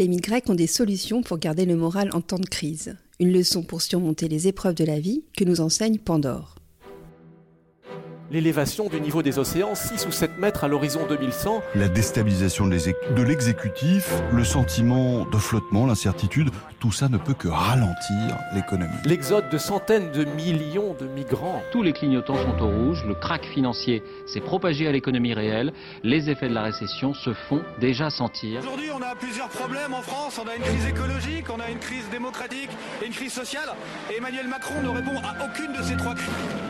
Les grecs ont des solutions pour garder le moral en temps de crise. Une leçon pour surmonter les épreuves de la vie que nous enseigne Pandore l'élévation du niveau des océans, 6 ou 7 mètres à l'horizon 2100. La déstabilisation de l'exécutif, le sentiment de flottement, l'incertitude, tout ça ne peut que ralentir l'économie. L'exode de centaines de millions de migrants. Tous les clignotants sont au rouge, le crack financier s'est propagé à l'économie réelle, les effets de la récession se font déjà sentir. Aujourd'hui, on a plusieurs problèmes en France, on a une crise écologique, on a une crise démocratique et une crise sociale, et Emmanuel Macron ne répond à aucune de ces trois crises.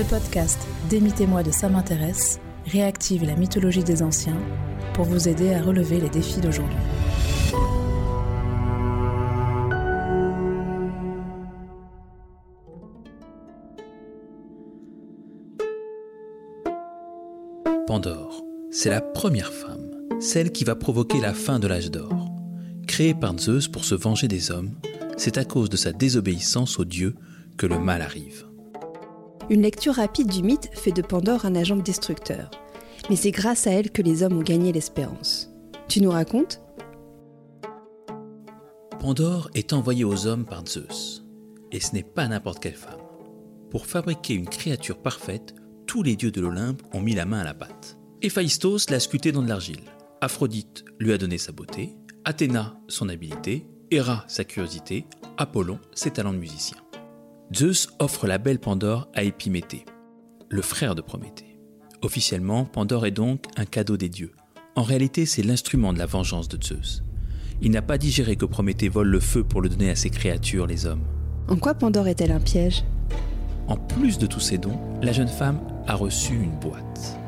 Le podcast Démitez-moi de ça m'intéresse réactive la mythologie des anciens pour vous aider à relever les défis d'aujourd'hui. Pandore, c'est la première femme, celle qui va provoquer la fin de l'âge d'or. Créée par Zeus pour se venger des hommes, c'est à cause de sa désobéissance aux dieux que le mal arrive. Une lecture rapide du mythe fait de Pandore un agent destructeur. Mais c'est grâce à elle que les hommes ont gagné l'espérance. Tu nous racontes? Pandore est envoyée aux hommes par Zeus. Et ce n'est pas n'importe quelle femme. Pour fabriquer une créature parfaite, tous les dieux de l'Olympe ont mis la main à la pâte. Héphaïstos l'a sculpté dans de l'argile. Aphrodite lui a donné sa beauté, Athéna son habileté, Héra sa curiosité, Apollon ses talents de musicien. Zeus offre la belle Pandore à Épiméthée, le frère de Prométhée. Officiellement, Pandore est donc un cadeau des dieux. En réalité, c'est l'instrument de la vengeance de Zeus. Il n'a pas digéré que Prométhée vole le feu pour le donner à ses créatures, les hommes. En quoi Pandore est-elle un piège? En plus de tous ses dons, la jeune femme a reçu une boîte.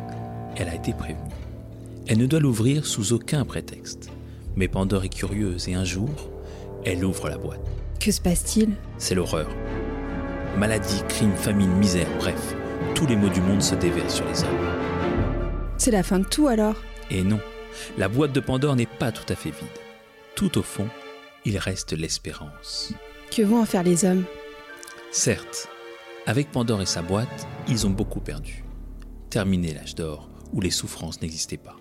Elle a été prévenue. Elle ne doit l'ouvrir sous aucun prétexte. Mais Pandore est curieuse et un jour, elle ouvre la boîte. Que se passe-t-il? C'est l'horreur. Maladie, crime, famine, misère, bref, tous les maux du monde se déversent sur les hommes. C'est la fin de tout alors? Et non, la boîte de Pandore n'est pas tout à fait vide. Tout au fond, il reste l'espérance. Que vont en faire les hommes? Certes, avec Pandore et sa boîte, ils ont beaucoup perdu. Terminé l'âge d'or, où les souffrances n'existaient pas.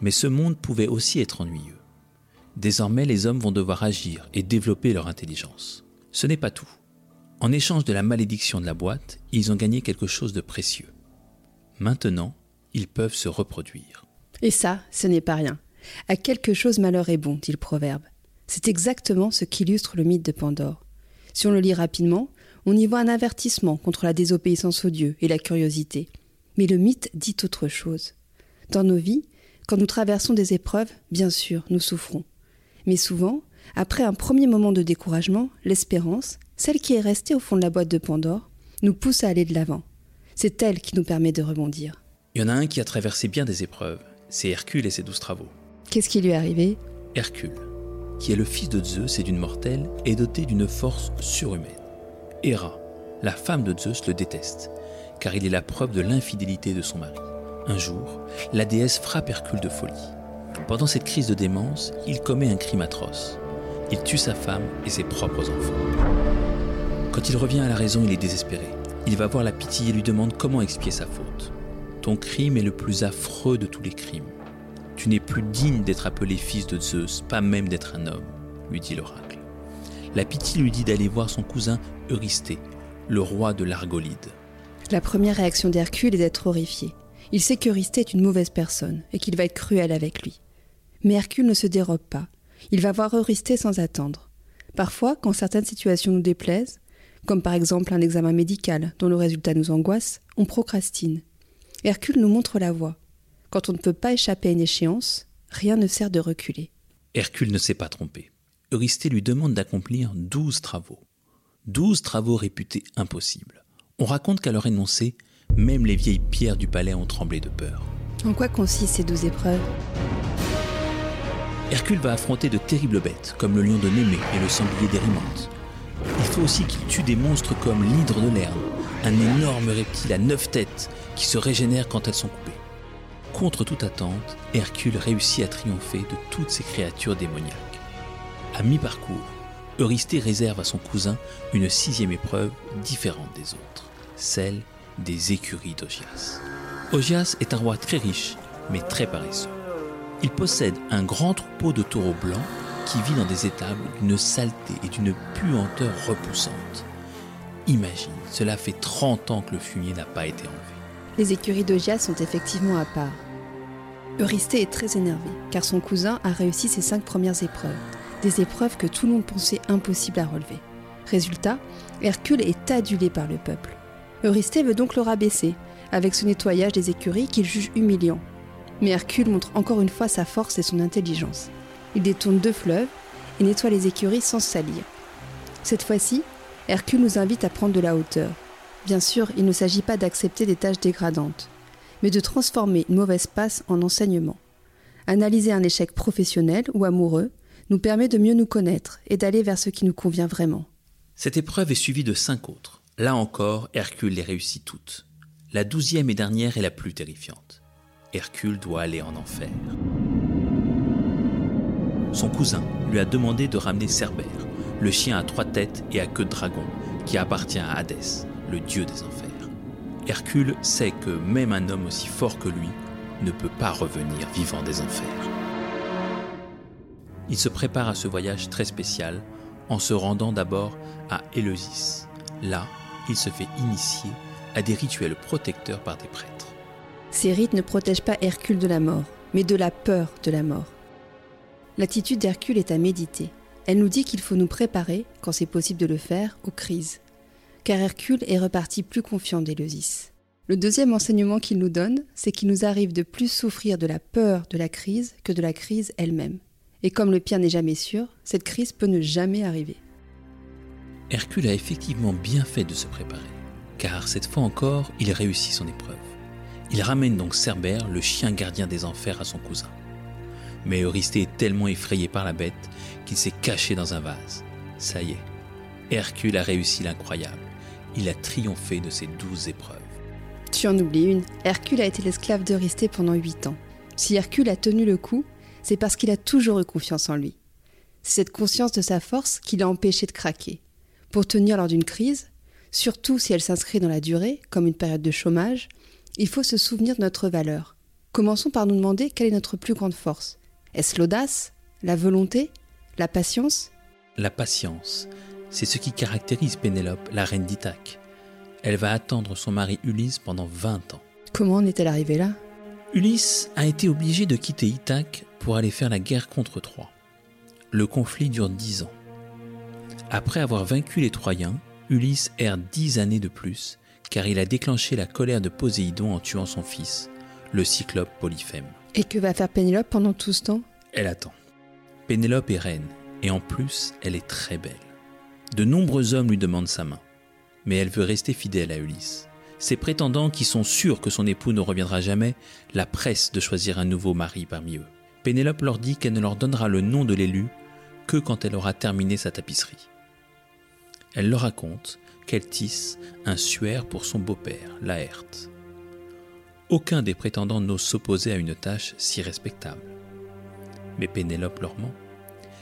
Mais ce monde pouvait aussi être ennuyeux. Désormais, les hommes vont devoir agir et développer leur intelligence. Ce n'est pas tout. En échange de la malédiction de la boîte, ils ont gagné quelque chose de précieux. Maintenant, ils peuvent se reproduire. Et ça, ce n'est pas rien. À quelque chose malheur est bon, dit le proverbe. C'est exactement ce qu'illustre le mythe de Pandore. Si on le lit rapidement, on y voit un avertissement contre la désobéissance aux dieux et la curiosité. Mais le mythe dit autre chose. Dans nos vies, quand nous traversons des épreuves, bien sûr, nous souffrons. Mais souvent, après un premier moment de découragement, l'espérance, celle qui est restée au fond de la boîte de Pandore, nous pousse à aller de l'avant. C'est elle qui nous permet de rebondir. Il y en a un qui a traversé bien des épreuves. C'est Hercule et ses douze travaux. Qu'est-ce qui lui est arrivé? Hercule, qui est le fils de Zeus et d'une mortelle, est doté d'une force surhumaine. Héra, la femme de Zeus, le déteste, car il est la preuve de l'infidélité de son mari. Un jour, la déesse frappe Hercule de folie. Pendant cette crise de démence, il commet un crime atroce. Il tue sa femme et ses propres enfants. Quand il revient à la raison, il est désespéré. Il va voir la pitié et lui demande comment expier sa faute. Ton crime est le plus affreux de tous les crimes. Tu n'es plus digne d'être appelé fils de Zeus, pas même d'être un homme, lui dit l'oracle. La pitié lui dit d'aller voir son cousin Eurysthée, le roi de l'Argolide. La première réaction d'Hercule est d'être horrifié. Il sait qu'Eurysthée est une mauvaise personne et qu'il va être cruel avec lui. Mais Hercule ne se dérobe pas. Il va voir Eurysthée sans attendre. Parfois, quand certaines situations nous déplaisent, comme par exemple un examen médical dont le résultat nous angoisse, on procrastine. Hercule nous montre la voie. Quand on ne peut pas échapper à une échéance, rien ne sert de reculer. Hercule ne s'est pas trompé. Eurysthée lui demande d'accomplir douze travaux. Douze travaux réputés impossibles. On raconte qu'à leur énoncé, même les vieilles pierres du palais ont tremblé de peur. En quoi consistent ces douze épreuves? Hercule va affronter de terribles bêtes, comme le lion de Némée et le sanglier d'Érimante. Il faut aussi qu'il tue des monstres comme l'hydre de l'herbe, un énorme reptile à neuf têtes qui se régénère quand elles sont coupées. Contre toute attente, Hercule réussit à triompher de toutes ces créatures démoniaques. À mi-parcours, Eurysthée réserve à son cousin une sixième épreuve différente des autres, celle des écuries d'Ogias. Ogias est un roi très riche, mais très paresseux. Il possède un grand troupeau de taureaux blancs qui vit dans des étables d'une saleté et d'une puanteur repoussante. Imagine, cela fait 30 ans que le fumier n'a pas été enlevé. Les écuries d'Ogias sont effectivement à part. Eurysthée est très énervé, car son cousin a réussi ses cinq premières épreuves, des épreuves que tout le monde pensait impossibles à relever. Résultat, Hercule est adulé par le peuple. Eurysthée veut donc le rabaisser, avec ce nettoyage des écuries qu'il juge humiliant. Mais Hercule montre encore une fois sa force et son intelligence. Il détourne deux fleuves et nettoie les écuries sans salir. Cette fois-ci, Hercule nous invite à prendre de la hauteur. Bien sûr, il ne s'agit pas d'accepter des tâches dégradantes, mais de transformer une mauvaise passe en enseignement. Analyser un échec professionnel ou amoureux nous permet de mieux nous connaître et d'aller vers ce qui nous convient vraiment. Cette épreuve est suivie de cinq autres. Là encore, Hercule les réussit toutes. La douzième et dernière est la plus terrifiante. Hercule doit aller en enfer. Son cousin lui a demandé de ramener Cerbère, le chien à trois têtes et à queue de dragon, qui appartient à Hadès, le dieu des enfers. Hercule sait que même un homme aussi fort que lui ne peut pas revenir vivant des enfers. Il se prépare à ce voyage très spécial en se rendant d'abord à Éleusis. Là, il se fait initier à des rituels protecteurs par des prêtres. Ces rites ne protègent pas Hercule de la mort, mais de la peur de la mort. L'attitude d'Hercule est à méditer. Elle nous dit qu'il faut nous préparer, quand c'est possible de le faire, aux crises. Car Hercule est reparti plus confiant d'Éleusis. Le deuxième enseignement qu'il nous donne, c'est qu'il nous arrive de plus souffrir de la peur de la crise que de la crise elle-même. Et comme le pire n'est jamais sûr, cette crise peut ne jamais arriver. Hercule a effectivement bien fait de se préparer, car cette fois encore, il réussit son épreuve. Il ramène donc Cerbère, le chien gardien des enfers, à son cousin. Mais Eurysthée est tellement effrayé par la bête qu'il s'est caché dans un vase. Ça y est, Hercule a réussi l'incroyable. Il a triomphé de ses douze épreuves. Tu en oublies une. Hercule a été l'esclave d'Eurysthée pendant huit ans. Si Hercule a tenu le coup, c'est parce qu'il a toujours eu confiance en lui. C'est cette conscience de sa force qui l'a empêché de craquer. Pour tenir lors d'une crise, surtout si elle s'inscrit dans la durée, comme une période de chômage, il faut se souvenir de notre valeur. Commençons par nous demander quelle est notre plus grande force. Est-ce l'audace La volonté La patience? La patience, c'est ce qui caractérise Pénélope, la reine d'Ithaque. Elle va attendre son mari Ulysse pendant 20 ans. Comment en est-elle arrivée là? Ulysse a été obligé de quitter Ithaque pour aller faire la guerre contre Troie. Le conflit dure 10 ans. Après avoir vaincu les Troyens, Ulysse erre 10 années de plus car il a déclenché la colère de Poséidon en tuant son fils, le cyclope Polyphème. Et que va faire Pénélope pendant tout ce temps? Elle attend. Pénélope est reine, et en plus, elle est très belle. De nombreux hommes lui demandent sa main, mais elle veut rester fidèle à Ulysse. Ses prétendants, qui sont sûrs que son époux ne reviendra jamais, la pressent de choisir un nouveau mari parmi eux. Pénélope leur dit qu'elle ne leur donnera le nom de l'élu que quand elle aura terminé sa tapisserie. Elle leur raconte qu'elle tisse un suaire pour son beau-père, Laerte. Aucun des prétendants n'ose s'opposer à une tâche si respectable. Mais Pénélope leur ment.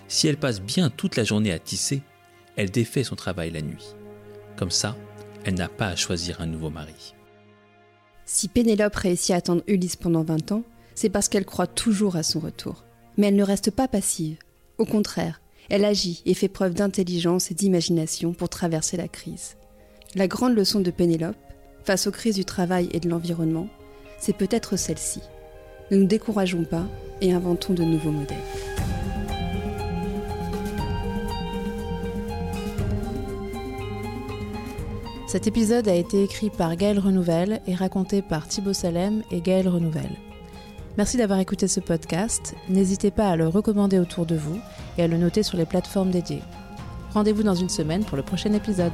Si elle passe bien toute la journée à tisser, elle défait son travail la nuit. Comme ça, elle n'a pas à choisir un nouveau mari. Si Pénélope réussit à attendre Ulysse pendant 20 ans, c'est parce qu'elle croit toujours à son retour. Mais elle ne reste pas passive. Au contraire, elle agit et fait preuve d'intelligence et d'imagination pour traverser la crise. La grande leçon de Pénélope, face aux crises du travail et de l'environnement, c'est peut-être celle-ci. Ne nous décourageons pas et inventons de nouveaux modèles. Cet épisode a été écrit par Gaël Renouvelle et raconté par Thibaut Salem et Gaël Renouvelle. Merci d'avoir écouté ce podcast. N'hésitez pas à le recommander autour de vous et à le noter sur les plateformes dédiées. Rendez-vous dans une semaine pour le prochain épisode.